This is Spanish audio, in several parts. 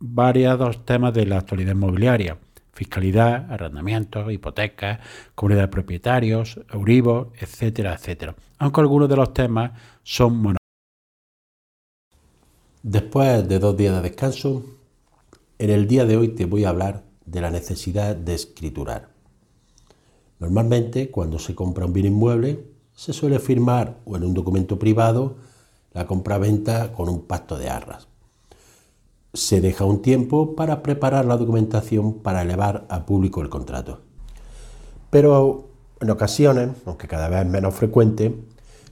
variados temas de la actualidad inmobiliaria, fiscalidad, arrendamientos, hipotecas, comunidad de propietarios, Euribor, etcétera, etcétera. Aunque algunos de los temas son monográficos. Después de dos días de descanso, en el día de hoy te voy a hablar de la necesidad de escriturar. Normalmente, cuando se compra un bien inmueble, se suele firmar o en un documento privado la compra-venta con un pacto de arras se deja un tiempo para preparar la documentación para elevar a público el contrato. Pero en ocasiones, aunque cada vez menos frecuente,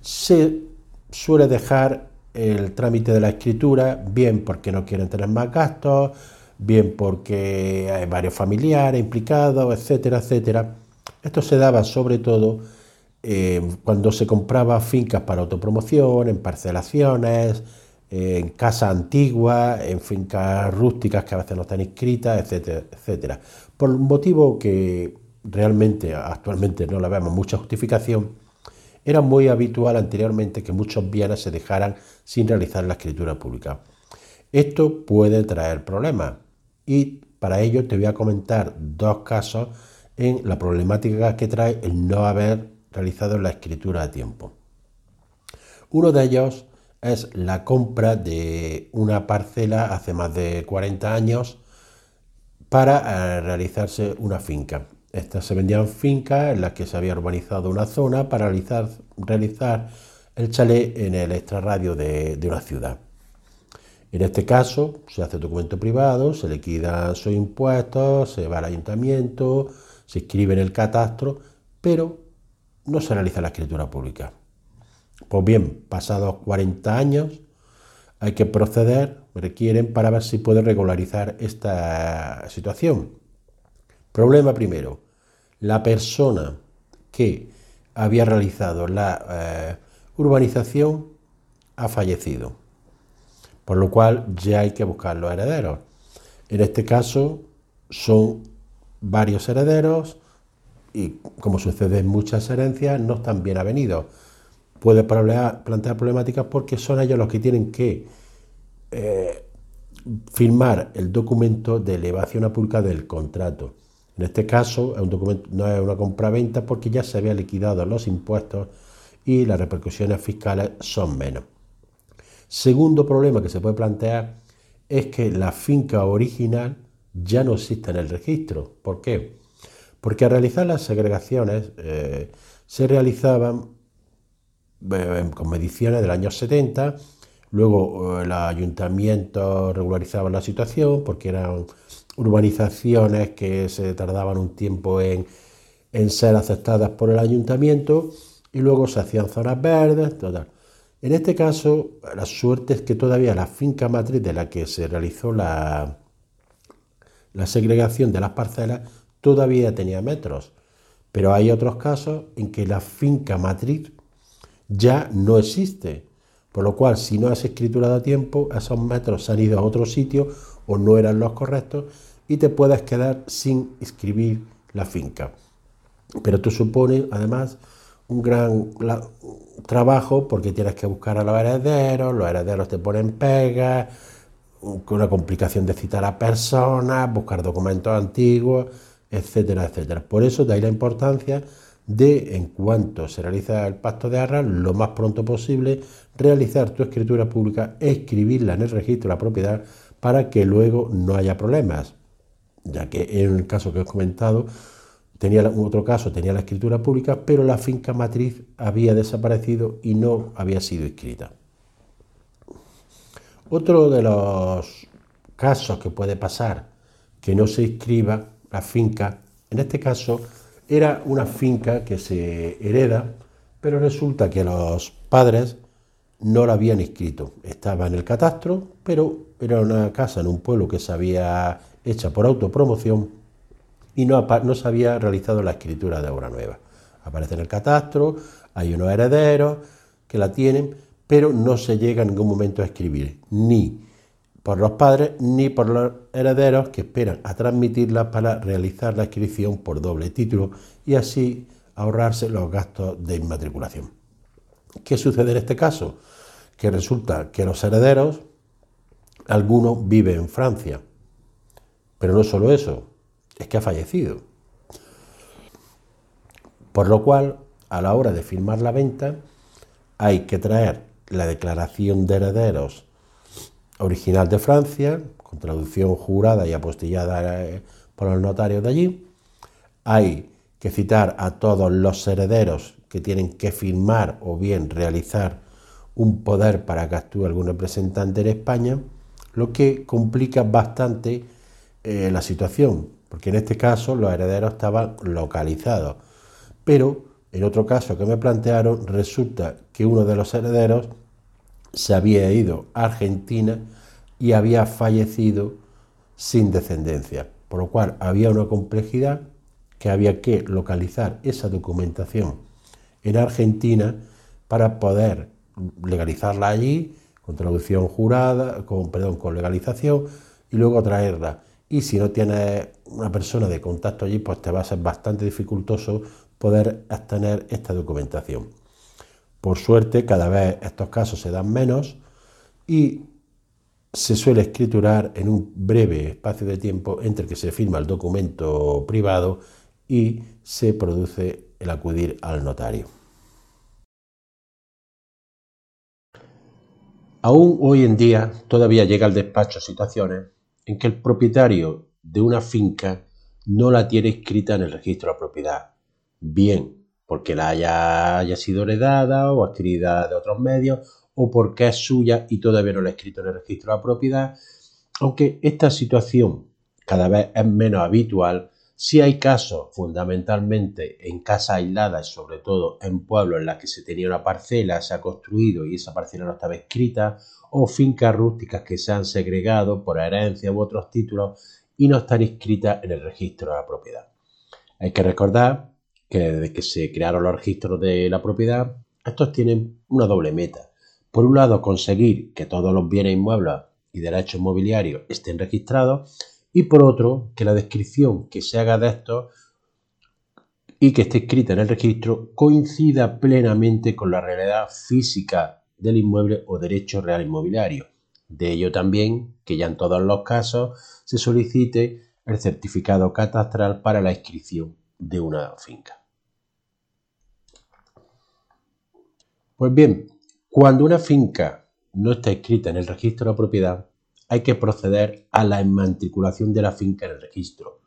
se suele dejar el trámite de la escritura, bien porque no quieren tener más gastos, bien porque hay varios familiares implicados, etcétera, etcétera. Esto se daba sobre todo eh, cuando se compraba fincas para autopromoción, en parcelaciones, en casas antiguas, en fincas rústicas que a veces no están inscritas, etcétera, etcétera. Por un motivo que realmente actualmente no le vemos mucha justificación, era muy habitual anteriormente que muchos bienes se dejaran sin realizar la escritura pública. Esto puede traer problemas y para ello te voy a comentar dos casos en la problemática que trae el no haber realizado la escritura a tiempo. Uno de ellos es la compra de una parcela hace más de 40 años para eh, realizarse una finca. Estas se vendían fincas en las que se había urbanizado una zona para realizar, el chalet en el extrarradio de, de una ciudad. En este caso, se hace documento privado, se liquida sus impuestos, se va al ayuntamiento, se inscribe en el catastro, pero no se realiza la escritura pública. Pues bien, pasados 40 años, hay que proceder, requieren, para ver si puede regularizar esta situación. Problema primero, la persona que había realizado la eh, urbanización ha fallecido, por lo cual ya hay que buscar los herederos. En este caso son varios herederos y como sucede en muchas herencias no están bien avenidos puede plantear problemáticas porque son ellos los que tienen que eh, firmar el documento de elevación a pública del contrato. En este caso es un documento, no es una compra-venta porque ya se había liquidado los impuestos y las repercusiones fiscales son menos. Segundo problema que se puede plantear es que la finca original ya no existe en el registro. ¿Por qué? Porque al realizar las segregaciones eh, se realizaban con mediciones del año 70. Luego eh, ayuntamiento regularizaban la situación porque eran urbanizaciones que se tardaban un tiempo en, ser aceptadas por el ayuntamiento y luego se hacían zonas verdes, total. En este caso, la suerte es que todavía la finca matriz de la que se realizó la, la segregación de las parcelas todavía tenía metros. Pero hay otros casos en que la finca matriz ya no existe. Por lo cual, si no has escriturado a tiempo, esos metros se han ido a otro sitio o no eran los correctos y te puedes quedar sin escribir la finca. Pero tú supone, además, un gran trabajo porque tienes que buscar a los herederos, los herederos te ponen pegas, una complicación de citar a personas, buscar documentos antiguos, etcétera, etcétera. Por eso de ahí la importancia de, en cuanto se realiza el pacto de arras, lo más pronto posible, realizar tu escritura pública, escribirla en el registro de la propiedad para que luego no haya problemas, ya que en el caso que os he comentado, tenía otro caso, tenía la escritura pública, pero la finca matriz había desaparecido y no había sido escrita. Otro de los casos que puede pasar que no se inscriba la finca, en este caso era una finca que se hereda, pero resulta que los padres no la habían inscrito. Estaba en el catastro, pero era una casa en un pueblo que se había hecha por autopromoción y no, no se había realizado la escritura de obra nueva. Aparece en el catastro, hay unos herederos que la tienen, pero no se llega en ningún momento a escribir, ni por los padres ni por los herederos que esperan a transmitirla para realizar la inscripción por doble título y así ahorrarse los gastos de inmatriculación. ¿Qué sucede en este caso? Que resulta que los herederos, algunos viven en Francia, pero no solo eso, es que ha fallecido. Por lo cual, a la hora de firmar la venta, hay que traer la declaración de herederos original de Francia, con traducción jurada y apostillada eh, por los notarios de allí. Hay que citar a todos los herederos que tienen que firmar o bien realizar un poder para que actúe algún representante en España, lo que complica bastante eh, la situación, porque en este caso los herederos estaban localizados. Pero en otro caso que me plantearon, resulta que uno de los herederos se había ido a Argentina y había fallecido sin descendencia, por lo cual había una complejidad que había que localizar esa documentación en Argentina para poder legalizarla allí con traducción jurada, con perdón, con legalización y luego traerla. Y si no tienes una persona de contacto allí, pues te va a ser bastante dificultoso poder obtener esta documentación. Por suerte, cada vez estos casos se dan menos y se suele escriturar en un breve espacio de tiempo entre que se firma el documento privado y se produce el acudir al notario. Aún hoy en día todavía llega al despacho situaciones en que el propietario de una finca no la tiene escrita en el registro de propiedad, bien porque la haya, haya sido heredada o adquirida de otros medios o porque es suya y todavía no la ha escrito en el registro de la propiedad, aunque esta situación cada vez es menos habitual, si hay casos fundamentalmente en casas aisladas, sobre todo en pueblos en las que se tenía una parcela, se ha construido y esa parcela no estaba escrita, o fincas rústicas que se han segregado por herencia u otros títulos y no están inscritas en el registro de la propiedad. Hay que recordar que desde que se crearon los registros de la propiedad, estos tienen una doble meta. Por un lado, conseguir que todos los bienes inmuebles y derechos inmobiliarios estén registrados y por otro, que la descripción que se haga de estos y que esté escrita en el registro coincida plenamente con la realidad física del inmueble o derecho real inmobiliario. De ello también que ya en todos los casos se solicite el certificado catastral para la inscripción de una finca. Pues bien, cuando una finca no está escrita en el registro de propiedad, hay que proceder a la inmatriculación de la finca en el registro,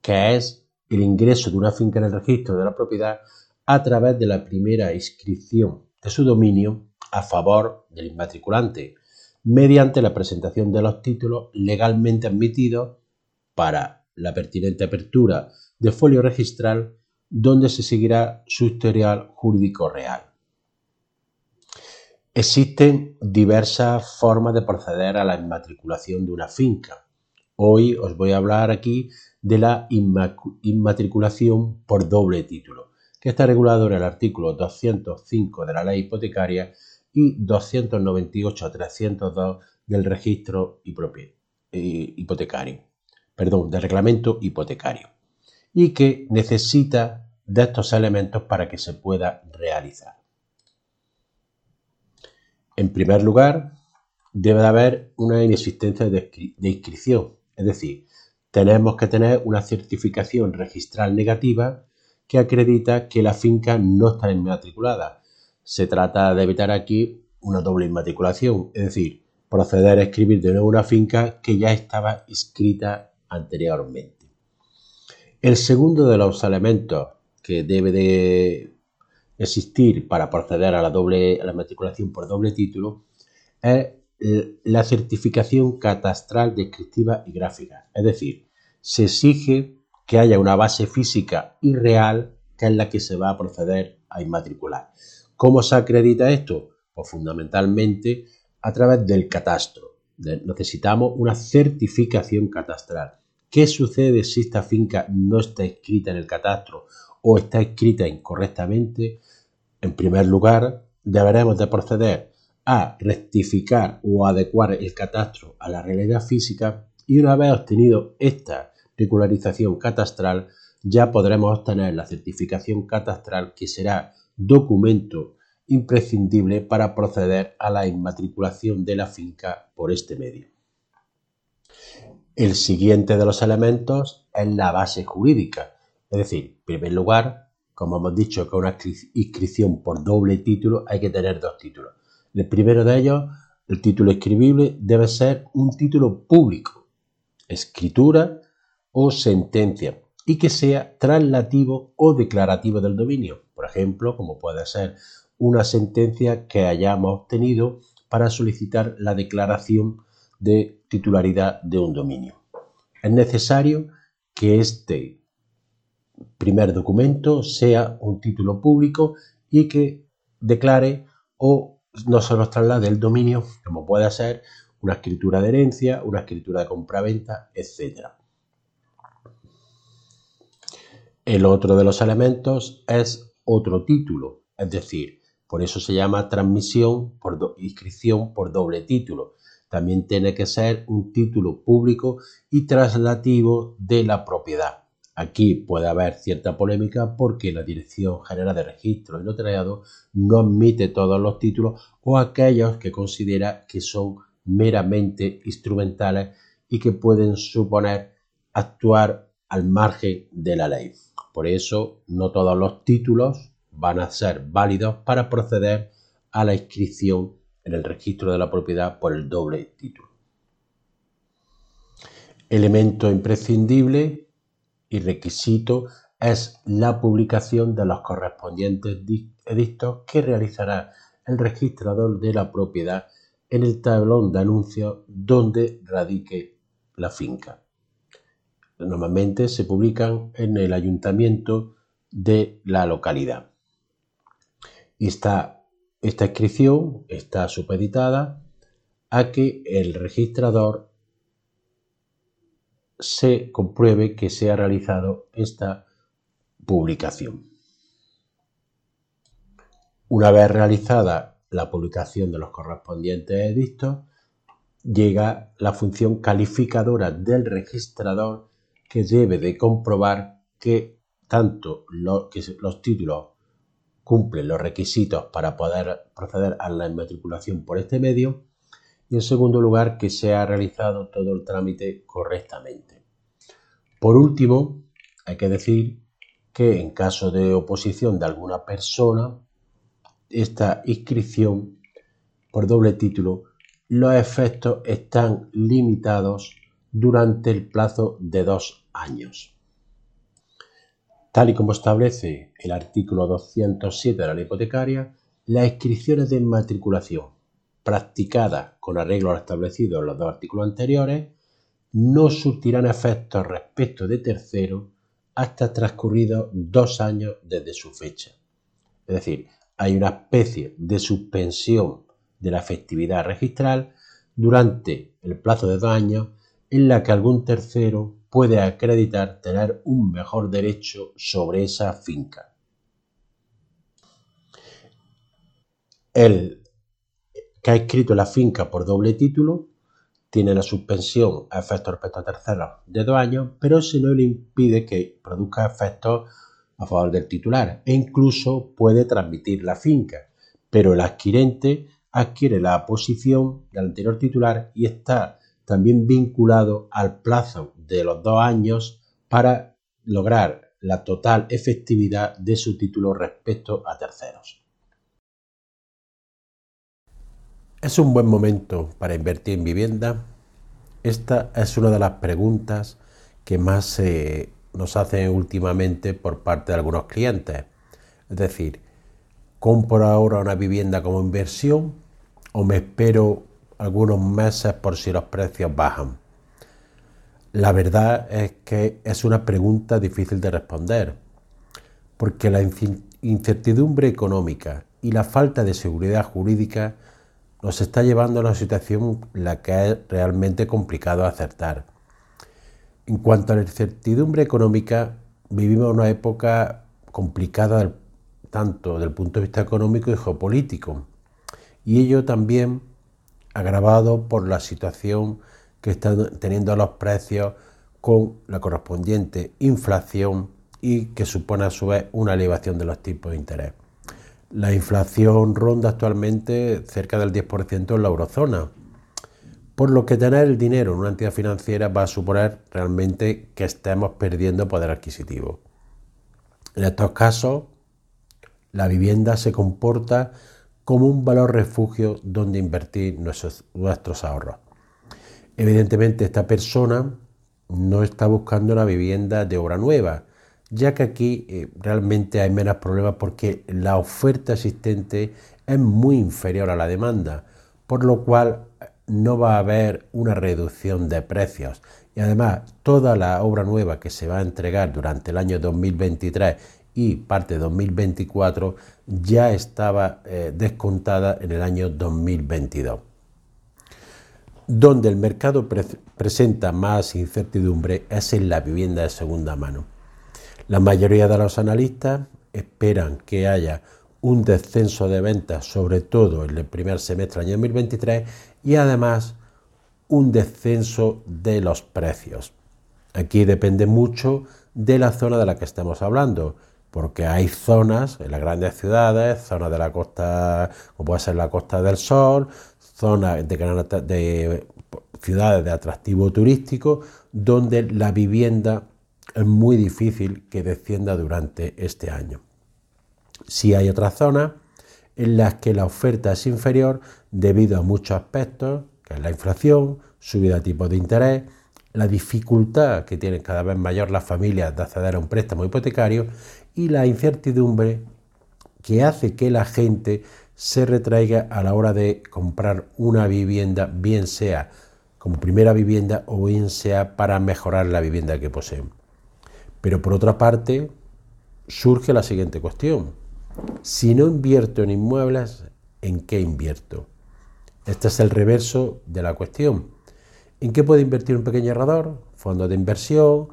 que es el ingreso de una finca en el registro de la propiedad a través de la primera inscripción de su dominio a favor del inmatriculante, mediante la presentación de los títulos legalmente admitidos para la pertinente apertura de folio registral donde se seguirá su historial jurídico real. Existen diversas formas de proceder a la inmatriculación de una finca. Hoy os voy a hablar aquí de la inmatriculación por doble título, que está regulado en el artículo 205 de la ley hipotecaria y 298-302 del registro hipotecario, perdón, del reglamento hipotecario y que necesita de estos elementos para que se pueda realizar. En primer lugar, debe de haber una inexistencia de, inscripción, es decir, tenemos que tener una certificación registral negativa que acredita que la finca no está inmatriculada. Se trata de evitar aquí una doble inmatriculación, es decir, proceder a escribir de nuevo una finca que ya estaba inscrita anteriormente. El segundo de los elementos que debe de existir para proceder a la, doble, la matriculación por doble título es la certificación catastral descriptiva y gráfica. Es decir, se exige que haya una base física y real que es la que se va a proceder a inmatricular. ¿Cómo se acredita esto? Pues fundamentalmente a través del catastro. Necesitamos una certificación catastral. ¿Qué sucede si esta finca no está escrita en el catastro o está escrita incorrectamente? En primer lugar, deberemos de proceder a rectificar o adecuar el catastro a la realidad física y una vez obtenido esta regularización catastral, ya podremos obtener la certificación catastral que será documento imprescindible para proceder a la inmatriculación de la finca por este medio. El siguiente de los elementos es la base jurídica, es decir, en primer lugar, como hemos dicho que una inscripción por doble título hay que tener dos títulos. El primero de ellos, el título escribible, debe ser un título público, escritura o sentencia, y que sea translativo o declarativo del dominio. Por ejemplo, como puede ser una sentencia que hayamos obtenido para solicitar la declaración de titularidad de un dominio. Es necesario que este primer documento sea un título público y que declare o no se nos traslade el dominio, como puede ser una escritura de herencia, una escritura de compraventa, etc. El otro de los elementos es otro título, es decir, por eso se llama transmisión por inscripción por doble título. También tiene que ser un título público y traslativo de la propiedad. Aquí puede haber cierta polémica porque la Dirección General de Registro y Notariado no admite todos los títulos o aquellos que considera que son meramente instrumentales y que pueden suponer actuar al margen de la ley. Por eso, no todos los títulos van a ser válidos para proceder a la inscripción en el registro de la propiedad por el doble título. Elemento imprescindible y requisito es la publicación de los correspondientes edictos que realizará el registrador de la propiedad en el tablón de anuncios donde radique la finca. Normalmente se publican en el ayuntamiento de la localidad. Y esta, esta inscripción está supeditada a que el registrador se compruebe que se ha realizado esta publicación. Una vez realizada la publicación de los correspondientes edictos, llega la función calificadora del registrador que debe de comprobar que tanto los títulos cumplen los requisitos para poder proceder a la inmatriculación por este medio y en segundo lugar que se ha realizado todo el trámite correctamente. Por último, hay que decir que en caso de oposición de alguna persona, esta inscripción por doble título, los efectos están limitados durante el plazo de dos años. Tal y como establece el artículo 207 de la ley hipotecaria, las inscripciones de matriculación practicadas con arreglo establecido en los dos artículos anteriores no surtirán efectos respecto de terceros hasta transcurridos dos años desde su fecha. Es decir, hay una especie de suspensión de la efectividad registral durante el plazo de dos años en la que algún tercero puede acreditar tener un mejor derecho sobre esa finca. El que ha escrito la finca por doble título tiene la suspensión a efectos respecto a terceros de dos años, pero eso no le impide que produzca efectos a favor del titular e incluso puede transmitir la finca, pero el adquirente adquiere la posición del anterior titular y está también vinculado al plazo de los dos años para lograr la total efectividad de su título respecto a terceros. ¿Es un buen momento para invertir en vivienda? Esta es una de las preguntas que más se nos hacen últimamente por parte de algunos clientes. Es decir, ¿compro ahora una vivienda como inversión o me espero algunos meses por si los precios bajan? La verdad es que es una pregunta difícil de responder, porque la incertidumbre económica y la falta de seguridad jurídica nos está llevando a una situación la que es realmente complicado acertar. En cuanto a la incertidumbre económica, vivimos una época complicada tanto desde el punto de vista económico y geopolítico, y ello también agravado por la situación que están teniendo los precios con la correspondiente inflación y que supone a su vez una elevación de los tipos de interés. La inflación ronda actualmente cerca del 10% en la eurozona, por lo que tener el dinero en una entidad financiera va a suponer realmente que estemos perdiendo poder adquisitivo. En estos casos, la vivienda se comporta como un valor refugio donde invertir nuestros, ahorros. Evidentemente esta persona no está buscando una vivienda de obra nueva, ya que aquí eh, realmente hay menos problemas porque la oferta existente es muy inferior a la demanda, por lo cual eh, no va a haber una reducción de precios. Y además, toda la obra nueva que se va a entregar durante el año 2023 y parte de 2024 ya estaba eh, descontada en el año 2022. Donde el mercado presenta más incertidumbre es en la vivienda de segunda mano. La mayoría de los analistas esperan que haya un descenso de ventas, sobre todo en el primer semestre del año 2023, y además un descenso de los precios. Aquí depende mucho de la zona de la que estamos hablando, porque hay zonas en las grandes ciudades, zonas de la costa, como puede ser la Costa del Sol, zonas de, de ciudades de atractivo turístico, donde la vivienda es muy difícil que descienda durante este año. Si hay otras zonas en las que la oferta es inferior debido a muchos aspectos, que es la inflación, subida de tipos de interés, la dificultad que tienen cada vez mayor las familias de acceder a un préstamo hipotecario y la incertidumbre que hace que la gente se retraiga a la hora de comprar una vivienda, bien sea como primera vivienda o bien sea para mejorar la vivienda que poseen. Pero por otra parte, surge la siguiente cuestión. Si no invierto en inmuebles, ¿en qué invierto? Este es el reverso de la cuestión. ¿En qué puede invertir un pequeño ahorrador? Fondos de inversión,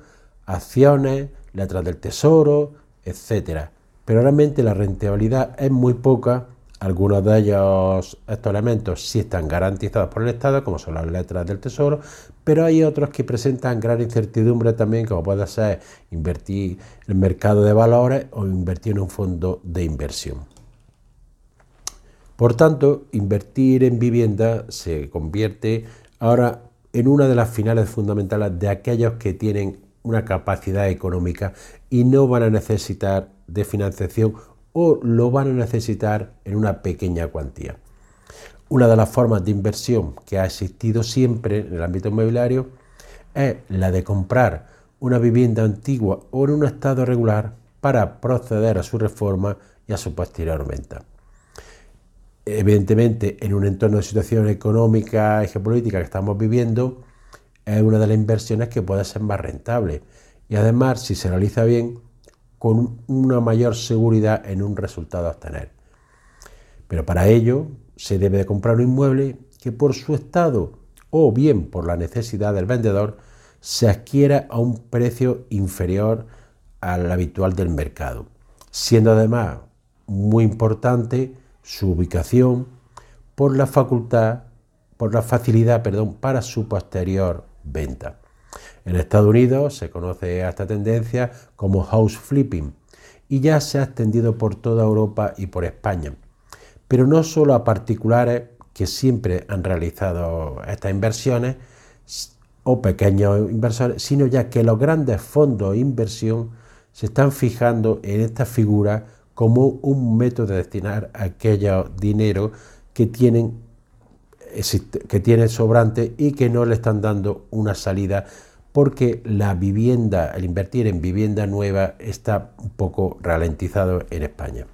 acciones, letras del tesoro, etc. Pero realmente la rentabilidad es muy poca algunos de ellos, estos elementos, sí están garantizados por el Estado, como son las letras del Tesoro, pero hay otros que presentan gran incertidumbre también, como puede ser invertir en el mercado de valores o invertir en un fondo de inversión. Por tanto, invertir en vivienda se convierte ahora en una de las finales fundamentales de aquellos que tienen una capacidad económica y no van a necesitar de financiación o lo van a necesitar en una pequeña cuantía. Una de las formas de inversión que ha existido siempre en el ámbito inmobiliario es la de comprar una vivienda antigua o en un estado regular para proceder a su reforma y a su posterior venta. Evidentemente, en un entorno de situación económica y geopolítica que estamos viviendo, es una de las inversiones que puede ser más rentable. Y además, si se realiza bien, con una mayor seguridad en un resultado a obtener. Pero para ello se debe de comprar un inmueble que por su estado o bien por la necesidad del vendedor se adquiera a un precio inferior al habitual del mercado, siendo además muy importante su ubicación por la facultad, por la facilidad, perdón, para su posterior venta. En Estados Unidos se conoce esta tendencia como house flipping y ya se ha extendido por toda Europa y por España. Pero no solo a particulares que siempre han realizado estas inversiones o pequeños inversores, sino ya que los grandes fondos de inversión se están fijando en esta figura como un método de destinar aquellos dinero que tienen, que tienen sobrante y que no le están dando una salida porque la vivienda, el invertir en vivienda nueva está un poco ralentizado en España.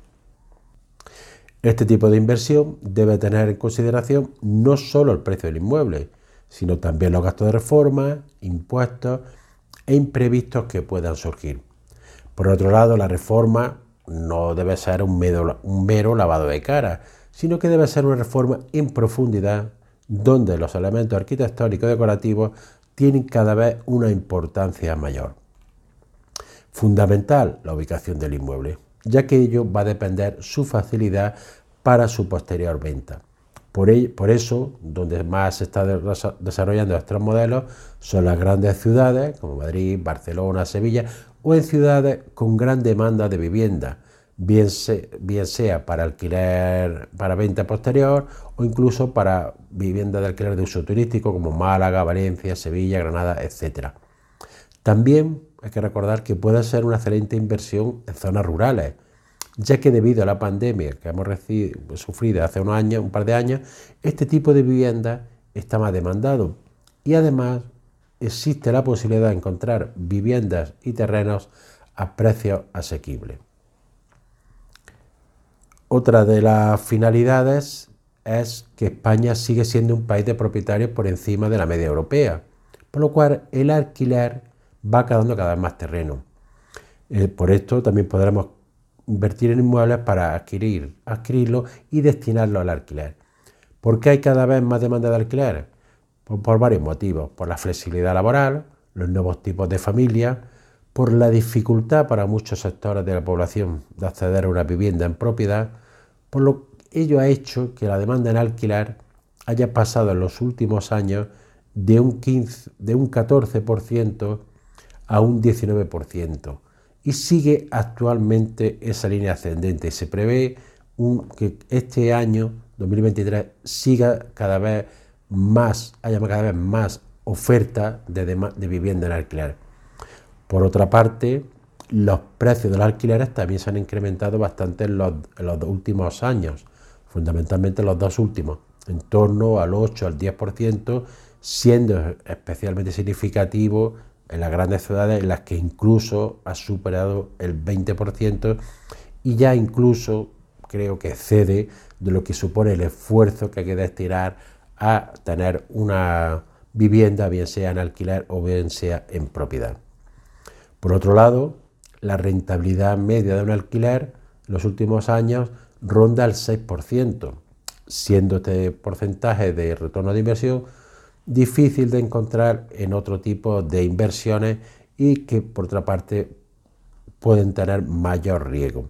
Este tipo de inversión debe tener en consideración no solo el precio del inmueble, sino también los gastos de reforma, impuestos e imprevistos que puedan surgir. Por otro lado, la reforma no debe ser un mero lavado de cara, sino que debe ser una reforma en profundidad donde los elementos arquitectónicos decorativos tienen cada vez una importancia mayor. Fundamental la ubicación del inmueble, ya que ello va a depender su facilidad para su posterior venta. Por, eso, donde más se está desarrollando estos modelos son las grandes ciudades como Madrid, Barcelona, Sevilla o en ciudades con gran demanda de vivienda, bien, sea para alquiler, para venta posterior o incluso para vivienda de alquiler de uso turístico como Málaga, Valencia, Sevilla, Granada, etc. También hay que recordar que puede ser una excelente inversión en zonas rurales, ya que debido a la pandemia que hemos sufrido hace unos años, un par de años, este tipo de vivienda está más demandado y además existe la posibilidad de encontrar viviendas y terrenos a precios asequibles. Otra de las finalidades es que España sigue siendo un país de propietarios por encima de la media europea, por lo cual el alquiler va quedando cada vez más terreno. Eh, por esto también podremos invertir en inmuebles para adquirir, adquirirlo y destinarlo al alquiler. ¿Por qué hay cada vez más demanda de alquiler? Pues por varios motivos, por la flexibilidad laboral, los nuevos tipos de familia, por la dificultad para muchos sectores de la población de acceder a una vivienda en propiedad, por lo que ello ha hecho que la demanda en alquiler haya pasado en los últimos años de un, 15, de un 14% a un 19% y sigue actualmente esa línea ascendente. Se prevé que este año, 2023, siga cada vez más, haya cada vez más oferta de, de vivienda en alquiler. Por otra parte, los precios de los alquileres también se han incrementado bastante en los, en últimos años, fundamentalmente los dos últimos, en torno al 8 al 10%, siendo especialmente significativo en las grandes ciudades en las que incluso ha superado el 20% y ya incluso creo que cede de lo que supone el esfuerzo que hay que destinar a tener una vivienda, bien sea en alquiler o bien sea en propiedad. Por otro lado, la rentabilidad media de un alquiler en los últimos años ronda el 6%, siendo este porcentaje de retorno de inversión difícil de encontrar en otro tipo de inversiones y que por otra parte pueden tener mayor riesgo.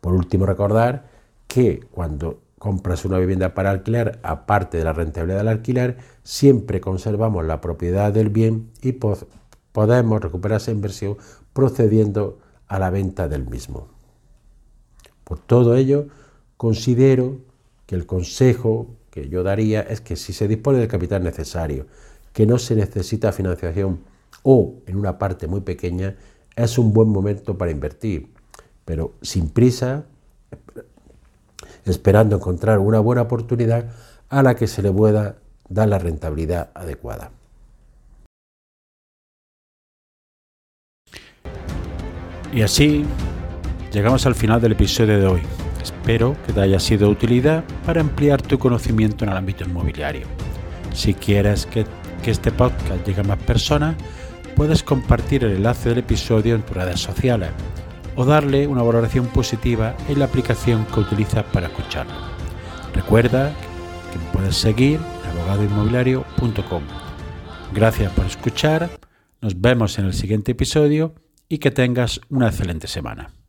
Por último, recordar que cuando compras una vivienda para alquiler, aparte de la rentabilidad del alquiler, siempre conservamos la propiedad del bien y podemos recuperar esa inversión procediendo a la venta del mismo. Por todo ello, considero que el consejo que yo daría es que si se dispone del capital necesario, que no se necesita financiación o en una parte muy pequeña, es un buen momento para invertir, pero sin prisa, esperando encontrar una buena oportunidad a la que se le pueda dar la rentabilidad adecuada. Y así llegamos al final del episodio de hoy. Espero que te haya sido de utilidad para ampliar tu conocimiento en el ámbito inmobiliario. Si quieres que, este podcast llegue a más personas, puedes compartir el enlace del episodio en tus redes sociales o darle una valoración positiva en la aplicación que utilizas para escucharlo. Recuerda que me puedes seguir en abogadoinmobiliario.com. Gracias por escuchar, nos vemos en el siguiente episodio y que tengas una excelente semana.